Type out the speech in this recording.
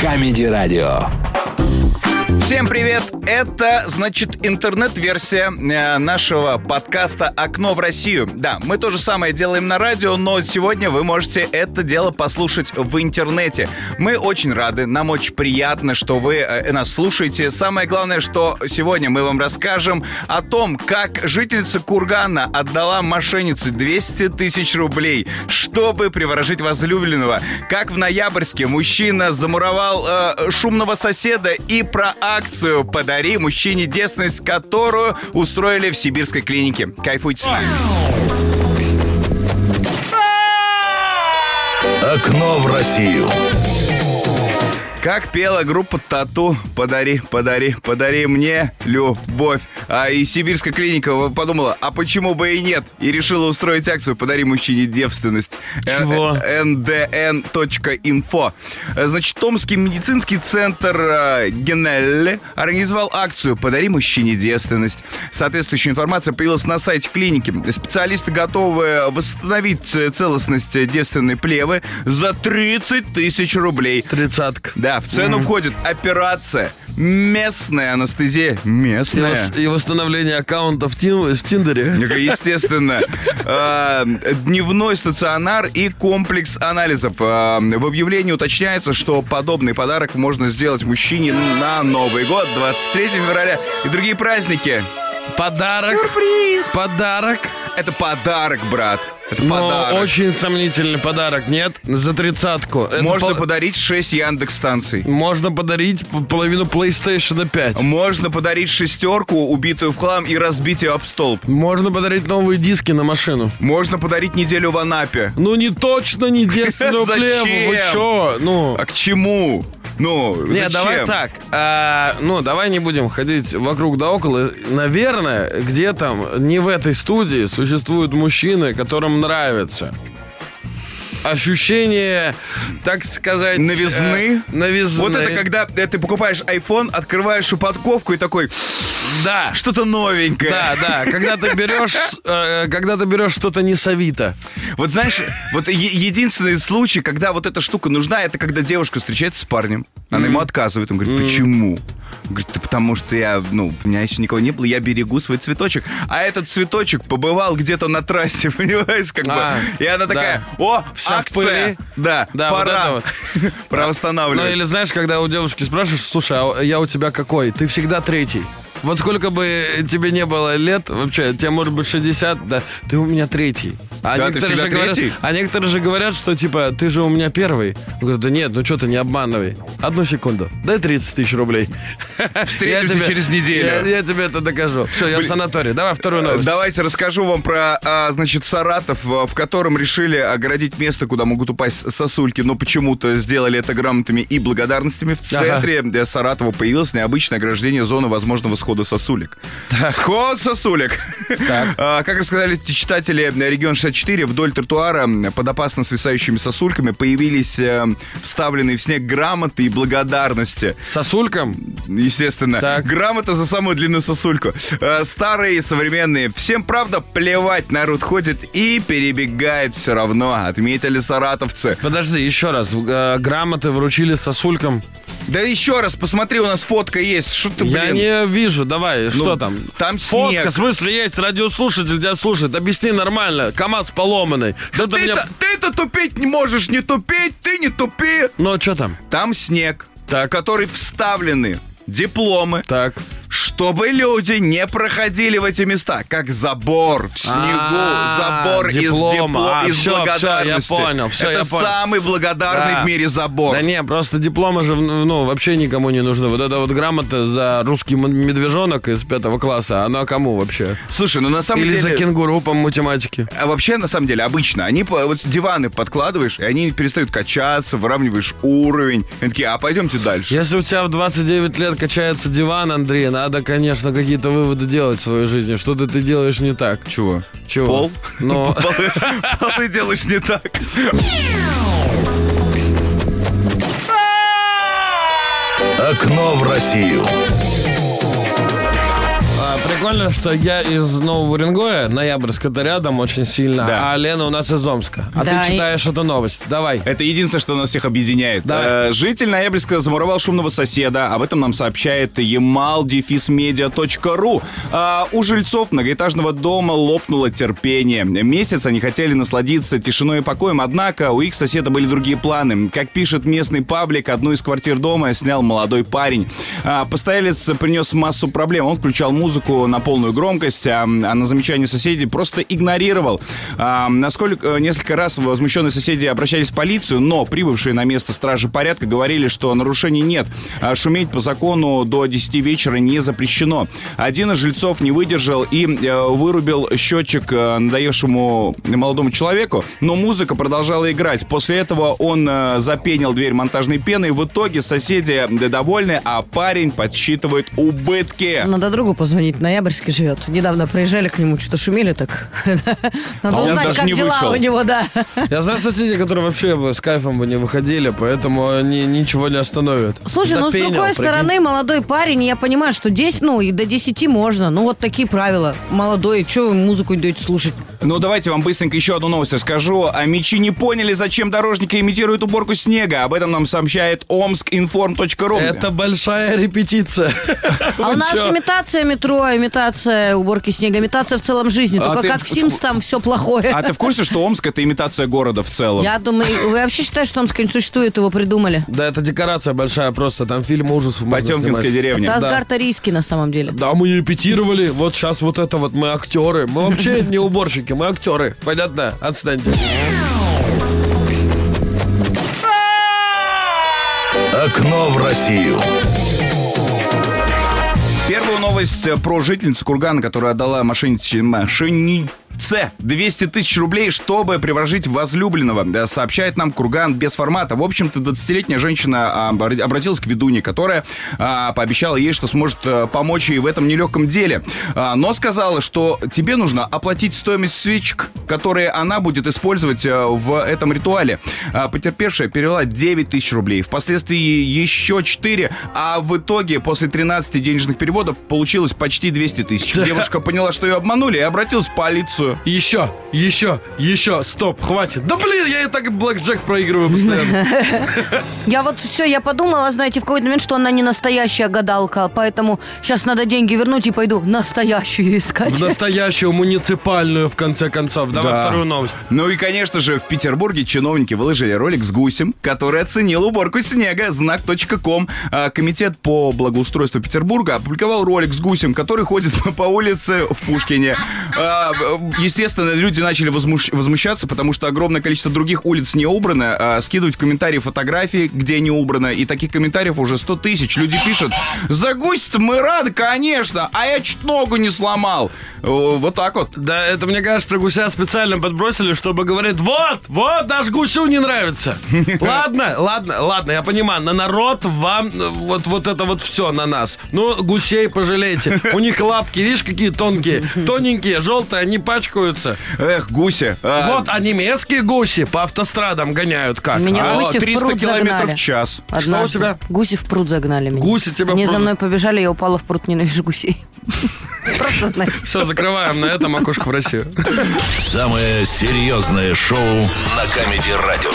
Камеди-радио. Всем привет! Это, значит, интернет-версия э, нашего подкаста «Окно в Россию». Да, мы то же самое делаем на радио, но сегодня вы можете это дело послушать в интернете. Мы очень рады, нам очень приятно, что вы э, нас слушаете. Самое главное, что сегодня мы вам расскажем о том, как жительница Кургана отдала мошеннице 200 тысяч рублей, чтобы приворожить возлюбленного. Как в ноябрьске мужчина замуровал э, шумного соседа и про акцию «Подари мужчине девственность», которую устроили в сибирской клинике. Кайфуйте с нами. Окно в Россию. Как пела группа Тату «Подари, подари, подари мне любовь». А и сибирская клиника подумала, а почему бы и нет? И решила устроить акцию «Подари мужчине девственность». Чего? ndn.info. Значит, Томский медицинский центр э, Генелли организовал акцию «Подари мужчине девственность». Соответствующая информация появилась на сайте клиники. Специалисты готовы восстановить целостность девственной плевы за 30 тысяч рублей. Тридцатка. Да, в цену входит операция, местная анестезия, И, местная. вос- и восстановление аккаунта в, Тин- в Тиндере. Ну, Естественно. Э, Дневной стационар и комплекс анализов. Э, В объявлении уточняется, что подобный подарок можно сделать мужчине на Новый год, 23 февраля и другие праздники. Подарок. Сюрприз! Подарок. Это подарок, брат. Это Но подарок. очень сомнительный подарок, нет? За тридцатку. Это Можно пол- подарить 6 Яндекс станций. Можно подарить половину PlayStation 5. Можно подарить шестерку, убитую в хлам и разбить ее об столб. Можно подарить новые диски на машину. Можно подарить неделю в Анапе. Ну не точно не девственную плеву. Вы чё? Ну. А к чему? Ну, Не, зачем? давай так. А, ну, давай не будем ходить вокруг да около. Наверное, где там, не в этой студии, существуют мужчины, которым нравится ощущение, так сказать... Новизны? э, новизны. Вот это когда э, ты покупаешь iPhone, открываешь упаковку и такой, Да. что-то новенькое. Да, да, когда ты берешь, э, когда ты берешь что-то не с Авито. Вот знаешь, вот единственный случай, когда вот эта штука нужна, это когда девушка встречается с парнем, она ему отказывает, он говорит, почему? Говорит, да потому что я, ну, у меня еще никого не было, я берегу свой цветочек. А этот цветочек побывал где-то на трассе, понимаешь, как А, бы. И она такая, о, Вся в акция. пыли. Да, Да, вот пора. это вот. Пора Ну, восстанавливать. или знаешь, когда у девушки спрашиваешь, слушай, а я у тебя какой? Ты всегда третий. Вот сколько бы тебе не было лет, вообще, тебе может быть 60, да, ты у меня третий. А, Да, некоторые, же говорят, третий? а некоторые же говорят, что типа, ты же у меня первый. Я говорю, да нет, ну что ты, не обманывай. Одну секунду, дай 30 тысяч рублей. Встретимся тебе- через неделю. Я, я тебе это докажу. Все, я в Блин. санатории. Давай вторую новость. Давайте расскажу вам про, а, значит, Саратов, в в котором решили оградить место, куда могут упасть сосульки, но почему-то сделали это грамотами и благодарностями. В Ага. центре э, Саратова появилось необычное ограждение зоны возможного схода сосулек. Сход сосулек! А, Как рассказали читатели э, регион 64, вдоль тротуара под опасно свисающими сосульками появились э, вставленные в снег грамоты и благодарности. Сосулькам? Естественно. Так. Грамота за самую длинную сосульку. Э, Старые и современные. Всем, правда, плевать. Народ ходит и перебегает все равно. Отметили саратовцы. Подожди, еще раз. Э, грамоты вручили сосулькам. Да еще раз, посмотри, у нас фотка есть. Что ты, Я блин? не вижу, давай, что Ну, там? там Фотка, снег. в смысле, есть радиослушатель тебя слушает. Объясни нормально. КамАЗ поломанный. Что ты мне... Ты-то, тупить не можешь, не тупить, ты не тупи. Ну, что там? Там снег, Так. в который вставлены дипломы, Так. Чтобы люди не проходили в эти места, как забор в снегу, А, забор из диплома. диплом, А, из всё, всё, благодарности. я понял, всё, Это я понял. самый благодарный Да. в мире забор. Да не, просто дипломы же, ну, вообще никому не нужны. Вот эта вот грамота за русский м- медвежонок из пятого класса, она кому вообще? Слушай, ну на самом Или за деле... кенгуру по математике? А вообще, на самом деле, обычно, они по- вот диваны подкладываешь, и они перестают качаться, выравниваешь уровень. Они такие, а пойдемте дальше. Если у тебя в 29 лет качается диван, Андрей, надо, конечно, какие-то выводы делать в своей жизни. Что-то ты делаешь не так. Чего? Чего? Пол? Но... Полы, полы делаешь не так. Окно в Россию. Прикольно, что я из Нового Уренгоя, Ноябрьск это рядом очень сильно, Да. а Лена у нас из Омска. А Да, ты и- читаешь эту новость. Давай. Это единственное, что нас всех объединяет. Давай. Э, Житель Ноябрьска замуровал шумного соседа. Об этом нам сообщает emal-media.ru. А у жильцов многоэтажного дома лопнуло терпение. Месяц они хотели насладиться тишиной и покоем, однако у их соседа были другие планы. Как пишет местный паблик, одну из квартир дома снял молодой парень. А, Постоялец принес массу проблем. Он включал музыку на полную громкость, а, а на замечания соседей просто игнорировал. А, Насколько э, несколько раз возмущенные соседи обращались в полицию, но прибывшие на место стражи порядка говорили, что нарушений нет. А Шуметь по закону до 10 вечера не запрещено. Один из жильцов не выдержал и э, вырубил счетчик э, надоевшему молодому человеку, но музыка продолжала играть. После этого он э, запенил дверь монтажной пеной. В итоге соседи довольны, а парень подсчитывает убытки. Надо другу позвонить, Ноябрьске живет. Недавно приезжали к нему, что-то шумели так. Надо А узнать, как дела у него, да. Я знаю соседей, которые вообще бы с кайфом бы не выходили, поэтому они ничего не остановят. Слушай, ну с другой стороны, молодой парень, я понимаю, что 10, ну и до 10 можно. Ну вот такие правила. Молодой, что вы музыку идете слушать? Ну, давайте вам быстренько еще одну новость расскажу. А мечи не поняли, зачем дорожники имитируют уборку снега. Об этом нам сообщает omskinform.ru. Это большая репетиция. А у нас имитация метро, имитация уборки снега, имитация в целом жизни. А Только ты как в- в Sims там все плохое. А ты в курсе, что Омск это имитация города в целом? Я думаю, вы вообще считаете, что Омск не существует, его придумали? Да, это декорация большая просто, там фильм ужасов Потемкинская деревня. Это. Асгард Арийский на самом деле. Да, мы репетировали, вот сейчас вот это вот, мы актеры. Мы вообще не уборщики, мы актеры. Понятно? Отстаньте. Окно в Россию. Новость э, про жительницу Кургана, которая отдала мошеннице, мошеннице 200 тысяч рублей, чтобы приворожить возлюбленного, сообщает нам Курган без формата. В общем-то, 20-летняя женщина а, обра- обратилась к ведуне, которая а, пообещала ей, что сможет а, помочь ей в этом нелегком деле. А, но сказала, что тебе нужно оплатить стоимость свечек, которые она будет использовать а, в этом ритуале. А, потерпевшая перевела 9 тысяч рублей, впоследствии еще 4, а в итоге после 13 денежных переводов получилось почти 200 тысяч. Девушка поняла, что ее обманули и обратилась в полицию. Еще, еще, еще, стоп, хватит. Да блин, я и так Блэк Джек проигрываю постоянно. Я вот все, я подумала, знаете, в какой-то момент, что она не настоящая гадалка, поэтому сейчас надо деньги вернуть и пойду настоящую искать. В настоящую муниципальную, в конце концов. Давай Да. вторую новость. Ну и, конечно же, в Петербурге чиновники выложили ролик с гусем, который оценил уборку снега. Знак.ком. А, Комитет по благоустройству Петербурга опубликовал ролик с гусем, который ходит по улице в Пушкине. А, Естественно, люди начали возмущ- возмущаться, потому что огромное количество других улиц не убрано. А, Скидывать в комментарии фотографии, где не убрано. И таких комментариев уже 100 тысяч. Люди пишут, за гусь-то мы рады, конечно, а я чуть ногу не сломал. Вот так вот. Да, это, мне кажется, гуся специально подбросили, чтобы говорить, вот, вот, даже гусю не нравится. Ладно, ладно, ладно, я понимаю, на народ вам вот, вот это вот все на нас. Ну, гусей пожалейте. У них лапки, видишь, какие тонкие, тоненькие, желтые, они пачкаются. Эх, гуся. а, Вот, а немецкие гуси по автострадам гоняют как? Меня а? гуси в 300 пруд километров загнали. в час. Однажды. у тебя? Гуси в пруд загнали меня. Гуси тебя в Они за пруд- мной побежали, я упала в пруд, ненавижу гусей. Просто знаете. Все, закрываем на этом окошко в Россию. Самое серьезное шоу на Камеди Радио.